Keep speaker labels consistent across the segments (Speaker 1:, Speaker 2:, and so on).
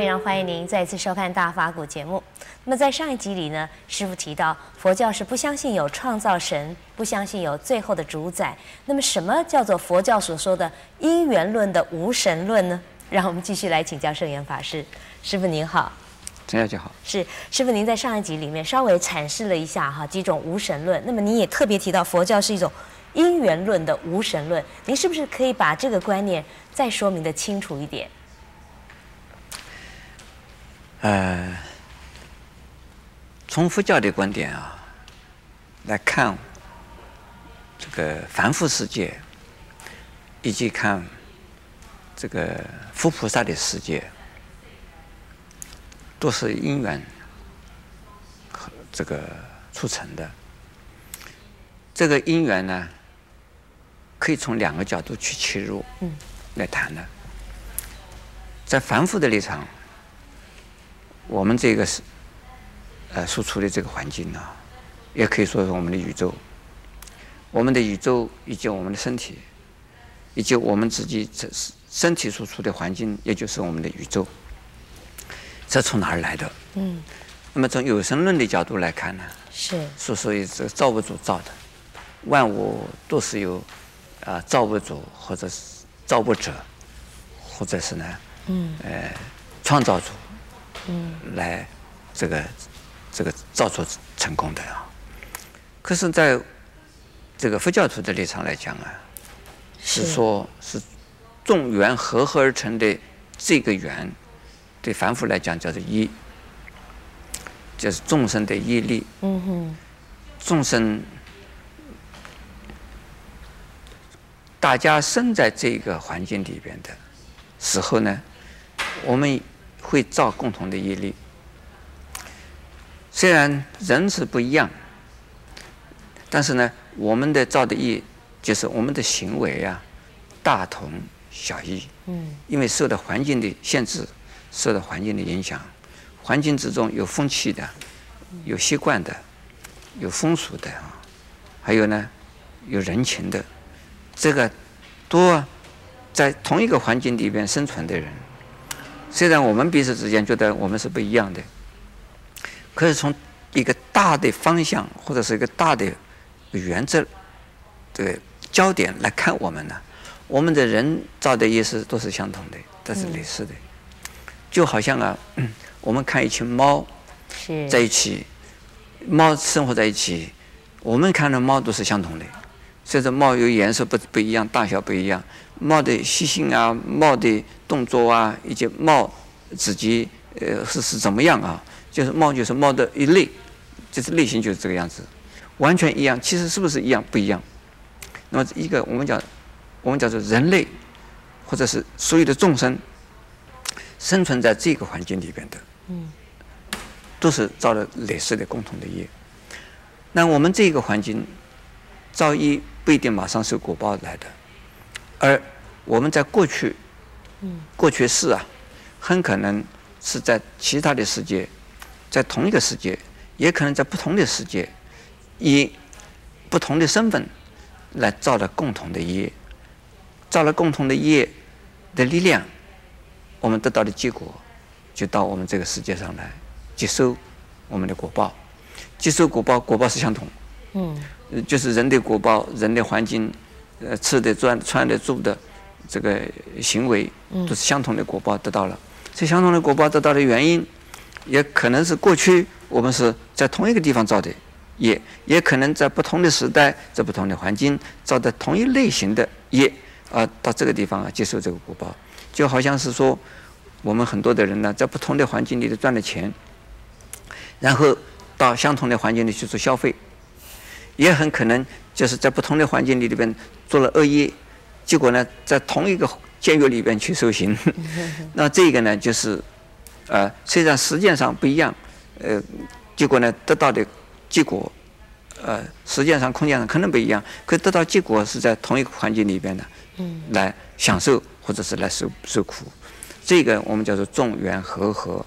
Speaker 1: 非常欢迎您再次收看《大法古》节目。那么在上一集里呢，师傅提到佛教是不相信有创造神，不相信有最后的主宰。那么什么叫做佛教所说的因缘论的无神论呢？让我们继续来请教圣严法师。师傅您好，
Speaker 2: 陈小姐好。
Speaker 1: 是师傅，您在上一集里面稍微阐释了一下哈几种无神论。那么您也特别提到佛教是一种因缘论的无神论。您是不是可以把这个观念再说明得清楚一点？
Speaker 2: 呃，从佛教的观点啊来看，这个凡夫世界，以及看这个佛菩萨的世界，都是因缘和这个促成的。这个因缘呢，可以从两个角度去切入，嗯，来谈的。在凡夫的立场。我们这个是，呃，所处的这个环境呢，也可以说是我们的宇宙。我们的宇宙以及我们的身体，以及我们自己这身体所处的环境，也就是我们的宇宙。这从哪儿来的？嗯。那么从有神论的角度来看呢，是说所以这个造物主造的，万物都是由啊、呃、造物主或者是造物者，或者是呢，嗯，呃，创造主。嗯，来，这个，这个造作成功的啊。可是，在这个佛教徒的立场来讲啊，是说，是众缘合合而成的这个缘，对凡夫来讲叫做一，就是众生的业力。嗯哼。众生，大家生在这个环境里边的时候呢，我们。会造共同的业力，虽然人是不一样，但是呢，我们的造的业就是我们的行为啊，大同小异。嗯，因为受到环境的限制，受到环境的影响，环境之中有风气的，有习惯的，有风俗的啊，还有呢，有人情的，这个多在同一个环境里边生存的人。虽然我们彼此之间觉得我们是不一样的，可是从一个大的方向或者是一个大的原则这个焦点来看我们呢，我们的人造的意思都是相同的，都是类似的。就好像啊，我们看一群猫在一起，猫生活在一起，我们看的猫都是相同的，虽然猫有颜色不不一样，大小不一样。猫的习性啊，猫的动作啊，以及猫自己呃是是怎么样啊？就是猫就是猫的一类，就是类型就是这个样子，完全一样。其实是不是一样？不一样。那么一个我们讲，我们叫做人类，或者是所有的众生，生存在这个环境里边的，嗯，都是造了类似的共同的业。那我们这个环境造业不一定马上受果报来的。而我们在过去，过去世啊，很可能是在其他的世界，在同一个世界，也可能在不同的世界，以不同的身份来造了共同的业，造了共同的业的力量，我们得到的结果，就到我们这个世界上来接受我们的果报，接受果报，果报是相同，嗯，就是人的果报，人的环境。呃，吃的、穿穿的、住的，这个行为都是相同的果报得到了。这相同的果报得到的原因，也可能是过去我们是在同一个地方造的，业也可能在不同的时代、在不同的环境造的同一类型的业，啊，到这个地方啊接受这个果报，就好像是说，我们很多的人呢，在不同的环境里头赚了钱，然后到相同的环境里去做消费，也很可能就是在不同的环境里里边。做了恶业，结果呢，在同一个监狱里边去受刑，那这个呢，就是，呃，虽然时间上不一样，呃，结果呢，得到的结果，呃，时间上、空间上可能不一样，可得到结果是在同一个环境里边的，来享受或者是来受受苦，这个我们叫做众缘和合，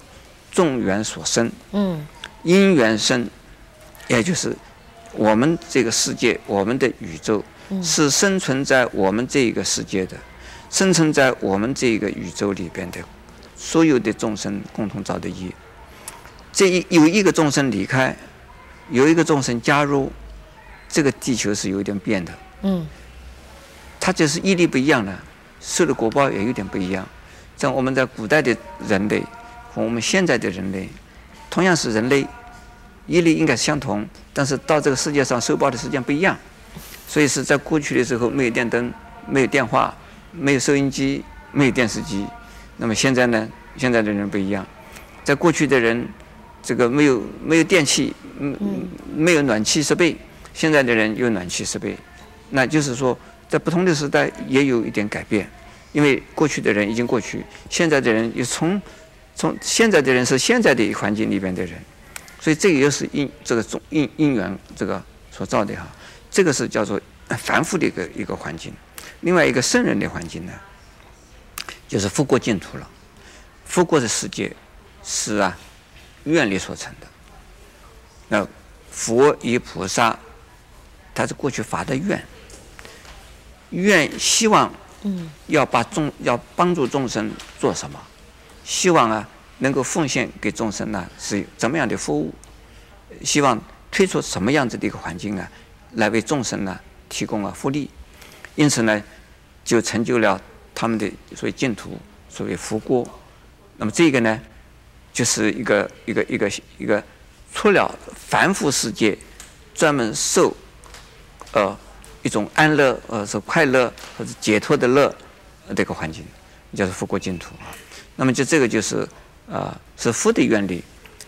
Speaker 2: 众缘所生，嗯，因缘生，也就是我们这个世界，我们的宇宙。是生存在我们这个世界的，生存在我们这个宇宙里边的所有的众生共同造的业。这一有一个众生离开，有一个众生加入，这个地球是有点变的。嗯，它就是业力不一样了，受的果报也有点不一样。像我们在古代的人类和我们现在的人类，同样是人类，业力应该相同，但是到这个世界上收报的时间不一样。所以是在过去的时候没有电灯，没有电话，没有收音机，没有电视机。那么现在呢？现在的人不一样，在过去的人。这个没有没有电器，嗯，没有暖气设备。现在的人有暖气设备，那就是说，在不同的时代也有一点改变。因为过去的人已经过去，现在的人又从从现在的人是现在的环境里边的人，所以这个又是因这个种因因缘这个所造的哈。这个是叫做凡夫的一个一个环境。另外一个圣人的环境呢，就是佛国净土了。佛国的世界是啊。愿力所成的，那佛与菩萨，他是过去发的愿，愿希望，要把众要帮助众生做什么？希望啊，能够奉献给众生呢，是怎么样的服务？希望推出什么样子的一个环境啊，来为众生呢提供了福利？因此呢，就成就了他们的所谓净土，所谓佛国。那么这个呢？就是一个一个一个一个，出了凡夫世界，专门受，呃，一种安乐呃是快乐或者解脱的乐，这个环境，叫做佛国净土啊。那么就这个就是啊、呃，是佛的愿力，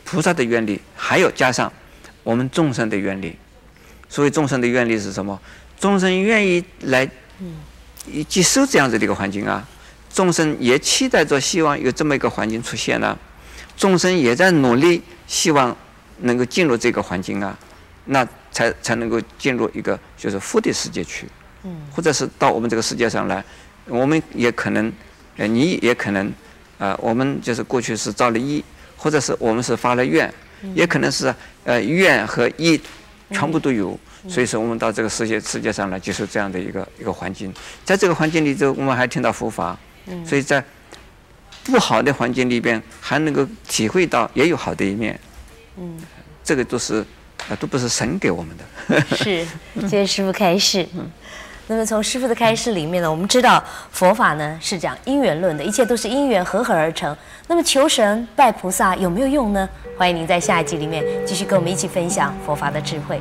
Speaker 2: 菩萨的愿力，还有加上我们众生的愿力。所谓众生的愿力是什么？众生愿意来，接受这样子的一个环境啊。众生也期待着，希望有这么一个环境出现呢、啊。众生也在努力，希望能够进入这个环境啊，那才才能够进入一个就是佛的世界去，嗯，或者是到我们这个世界上来，我们也可能，呃，你也可能，啊、呃，我们就是过去是造了业，或者是我们是发了愿，也可能是呃愿和业全部都有，所以说我们到这个世界世界上来接受这样的一个一个环境，在这个环境里头，我们还听到佛法，所以在。不好的环境里边，还能够体会到也有好的一面。嗯，这个都是啊，都不是神给我们的。
Speaker 1: 是，谢谢师父开示。嗯，那么从师傅的开示里面呢，我们知道佛法呢是讲因缘论的，一切都是因缘和合而成。那么求神拜菩萨有没有用呢？欢迎您在下一集里面继续跟我们一起分享佛法的智慧。